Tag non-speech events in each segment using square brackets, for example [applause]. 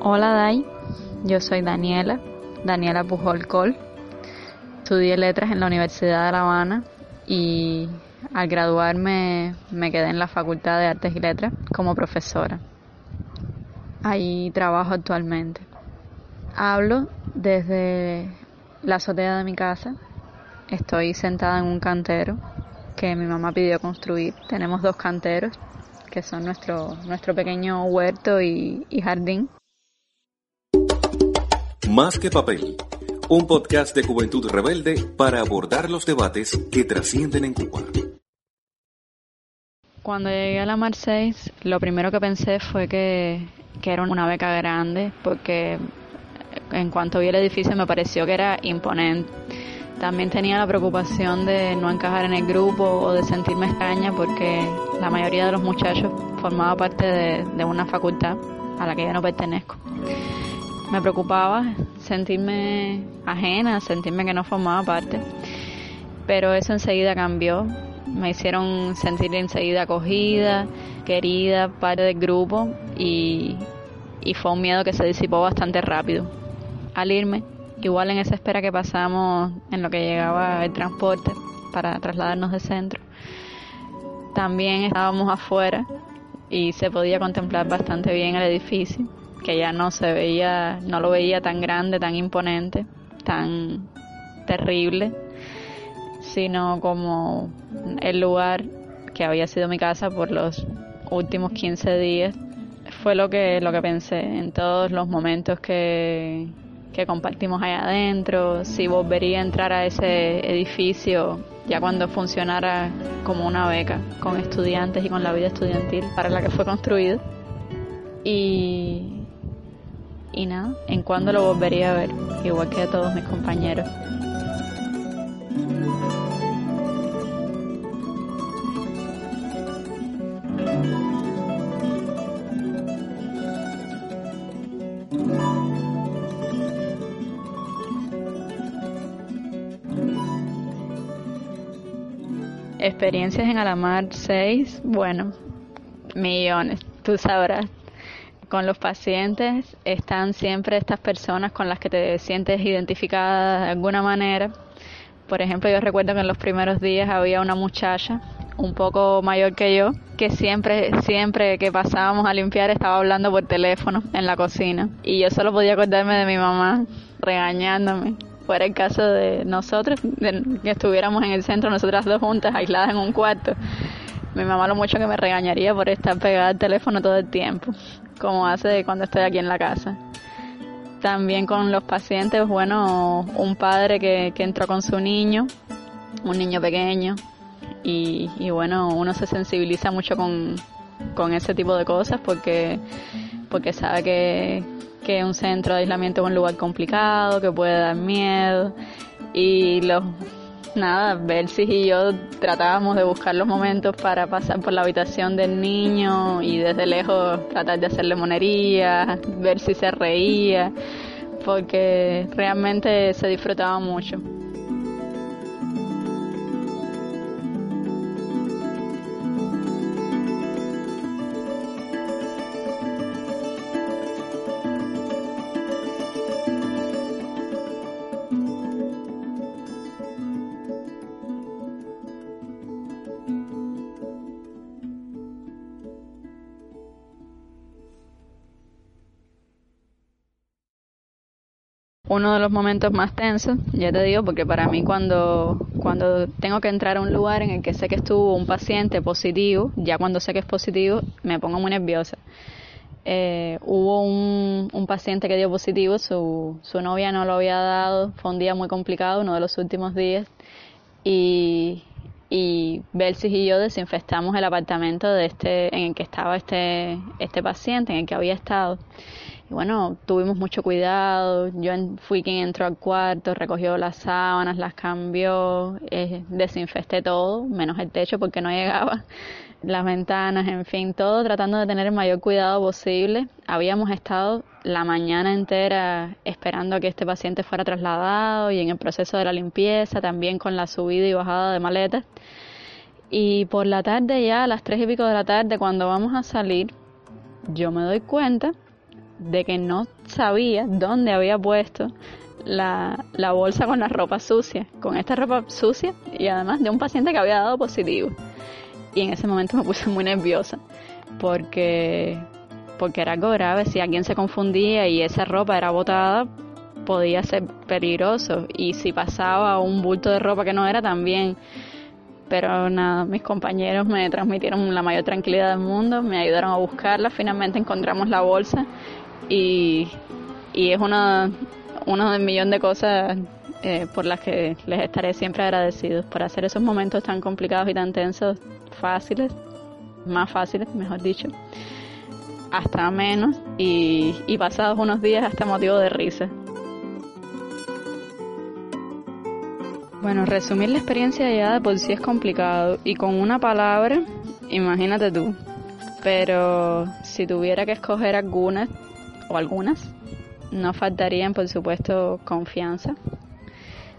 Hola Dai, yo soy Daniela, Daniela Pujol Col. Estudié letras en la Universidad de La Habana y al graduarme me quedé en la Facultad de Artes y Letras como profesora. Ahí trabajo actualmente. Hablo desde la azotea de mi casa. Estoy sentada en un cantero que mi mamá pidió construir. Tenemos dos canteros que son nuestro, nuestro pequeño huerto y, y jardín. Más que papel, un podcast de Juventud Rebelde para abordar los debates que trascienden en Cuba. Cuando llegué a la Mar 6, lo primero que pensé fue que, que era una beca grande, porque en cuanto vi el edificio me pareció que era imponente. También tenía la preocupación de no encajar en el grupo o de sentirme extraña porque la mayoría de los muchachos formaba parte de, de una facultad a la que ya no pertenezco. Me preocupaba sentirme ajena, sentirme que no formaba parte, pero eso enseguida cambió. Me hicieron sentir enseguida acogida, querida, parte del grupo y, y fue un miedo que se disipó bastante rápido. Al irme, igual en esa espera que pasamos en lo que llegaba el transporte para trasladarnos de centro, también estábamos afuera y se podía contemplar bastante bien el edificio, que ya no se veía, no lo veía tan grande, tan imponente, tan terrible, sino como el lugar que había sido mi casa por los últimos 15 días. Fue lo que, lo que pensé en todos los momentos que, que compartimos allá adentro, si volvería a entrar a ese edificio ya cuando funcionara como una beca con estudiantes y con la vida estudiantil para la que fue construido. Y, y nada, en cuándo lo volvería a ver, igual que a todos mis compañeros. Experiencias en Alamar 6, bueno, millones, tú sabrás. Con los pacientes están siempre estas personas con las que te sientes identificada de alguna manera. Por ejemplo, yo recuerdo que en los primeros días había una muchacha un poco mayor que yo, que siempre, siempre que pasábamos a limpiar estaba hablando por teléfono en la cocina. Y yo solo podía acordarme de mi mamá regañándome fuera el caso de nosotros, de que estuviéramos en el centro, nosotras dos juntas, aisladas en un cuarto. Mi mamá lo mucho que me regañaría por estar pegada al teléfono todo el tiempo, como hace cuando estoy aquí en la casa. También con los pacientes, bueno, un padre que, que entró con su niño, un niño pequeño, y, y bueno, uno se sensibiliza mucho con, con ese tipo de cosas porque, porque sabe que, que un centro de aislamiento es un lugar complicado, que puede dar miedo y los nada, Belsis y yo tratábamos de buscar los momentos para pasar por la habitación del niño y desde lejos tratar de hacerle monería, ver si se reía, porque realmente se disfrutaba mucho. Uno de los momentos más tensos, ya te digo, porque para mí cuando, cuando tengo que entrar a un lugar en el que sé que estuvo un paciente positivo, ya cuando sé que es positivo, me pongo muy nerviosa. Eh, hubo un, un, paciente que dio positivo, su, su novia no lo había dado, fue un día muy complicado, uno de los últimos días, y, y Belsis y yo desinfectamos el apartamento de este, en el que estaba este, este paciente, en el que había estado. Y bueno, tuvimos mucho cuidado. Yo fui quien entró al cuarto, recogió las sábanas, las cambió, eh, desinfecté todo, menos el techo porque no llegaba, [laughs] las ventanas, en fin, todo tratando de tener el mayor cuidado posible. Habíamos estado la mañana entera esperando a que este paciente fuera trasladado y en el proceso de la limpieza, también con la subida y bajada de maletas. Y por la tarde ya, a las tres y pico de la tarde, cuando vamos a salir, yo me doy cuenta de que no sabía dónde había puesto la, la, bolsa con la ropa sucia, con esta ropa sucia y además de un paciente que había dado positivo. Y en ese momento me puse muy nerviosa porque, porque era algo grave, si alguien se confundía y esa ropa era botada, podía ser peligroso y si pasaba un bulto de ropa que no era también. Pero nada, mis compañeros me transmitieron la mayor tranquilidad del mundo, me ayudaron a buscarla, finalmente encontramos la bolsa y, y es una, uno del millón de cosas eh, por las que les estaré siempre agradecidos por hacer esos momentos tan complicados y tan tensos fáciles, más fáciles, mejor dicho, hasta menos y, y pasados unos días hasta motivo de risa. Bueno, resumir la experiencia ya de por sí es complicado y con una palabra, imagínate tú. Pero si tuviera que escoger algunas, o algunas, no faltarían, por supuesto, confianza.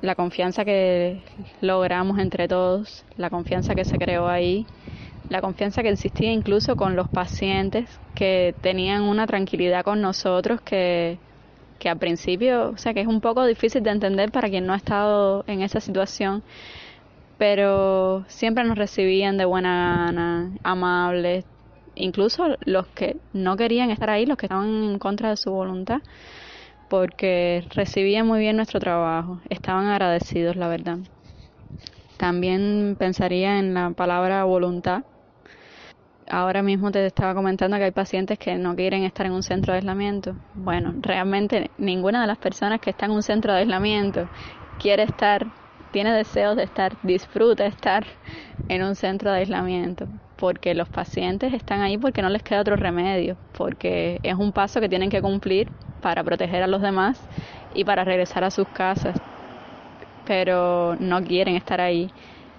La confianza que logramos entre todos, la confianza que se creó ahí, la confianza que existía incluso con los pacientes que tenían una tranquilidad con nosotros que, que al principio, o sea, que es un poco difícil de entender para quien no ha estado en esa situación, pero siempre nos recibían de buena gana, amables, incluso los que no querían estar ahí, los que estaban en contra de su voluntad, porque recibían muy bien nuestro trabajo, estaban agradecidos, la verdad. También pensaría en la palabra voluntad. Ahora mismo te estaba comentando que hay pacientes que no quieren estar en un centro de aislamiento. Bueno, realmente ninguna de las personas que está en un centro de aislamiento quiere estar, tiene deseos de estar, disfruta estar en un centro de aislamiento porque los pacientes están ahí porque no les queda otro remedio, porque es un paso que tienen que cumplir para proteger a los demás y para regresar a sus casas, pero no quieren estar ahí.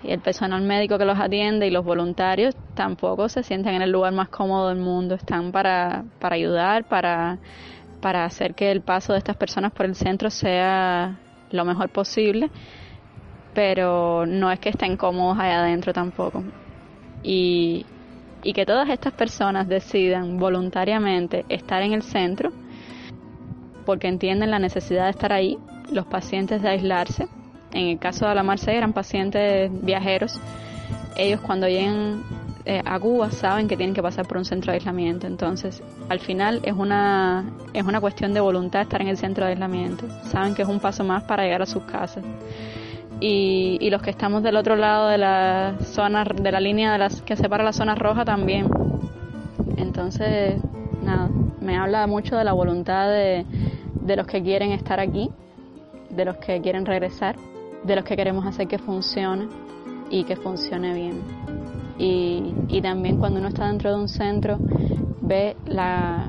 Y el personal médico que los atiende y los voluntarios tampoco se sienten en el lugar más cómodo del mundo, están para, para ayudar, para, para hacer que el paso de estas personas por el centro sea lo mejor posible, pero no es que estén cómodos allá adentro tampoco y, y que todas estas personas decidan voluntariamente estar en el centro porque entienden la necesidad de estar ahí, los pacientes de aislarse. En el caso de la Marseille eran pacientes viajeros. Ellos cuando llegan eh, a Cuba saben que tienen que pasar por un centro de aislamiento. Entonces, al final es una, es una cuestión de voluntad estar en el centro de aislamiento. Saben que es un paso más para llegar a sus casas y, los que estamos del otro lado de la zona, de la línea de las, que separa la zona roja también. Entonces, nada, me habla mucho de la voluntad de, de los que quieren estar aquí, de los que quieren regresar, de los que queremos hacer que funcione y que funcione bien. Y, y también cuando uno está dentro de un centro ve la,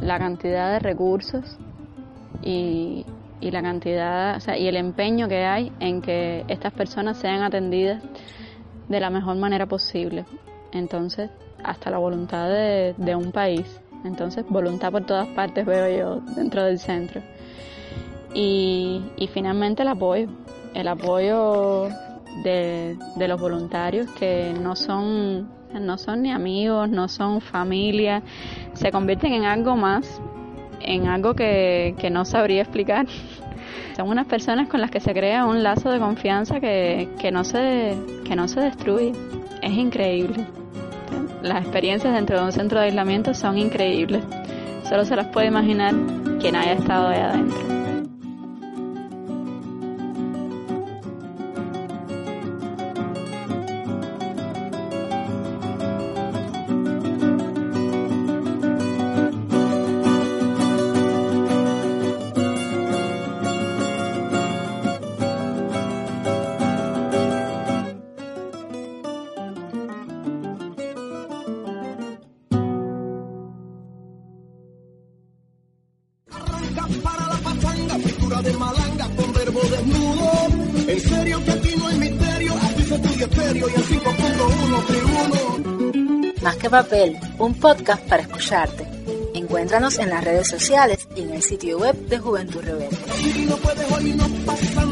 la cantidad de recursos y, y la cantidad o sea, y el empeño que hay en que estas personas sean atendidas de la mejor manera posible. Entonces, hasta la voluntad de, de un país. Entonces, voluntad por todas partes veo yo dentro del centro. Y, y finalmente el apoyo, el apoyo de, de, los voluntarios que no son, no son ni amigos, no son familia, se convierten en algo más en algo que, que no sabría explicar. [laughs] Son unas personas con las que se crea un lazo de confianza que, que, no se, que no se destruye. Es increíble. Las experiencias dentro de un centro de aislamiento son increíbles. Solo se las puede imaginar quien haya estado ahí adentro. De malanga con verbo desnudo. En serio que aquí no hay misterio, aquí se estudia estéreo y el 5.1 tribuno. Más que papel, un podcast para escucharte. Encuéntranos en las redes sociales y en el sitio web de Juventud Rebelde. Si no puedes hoy no pasa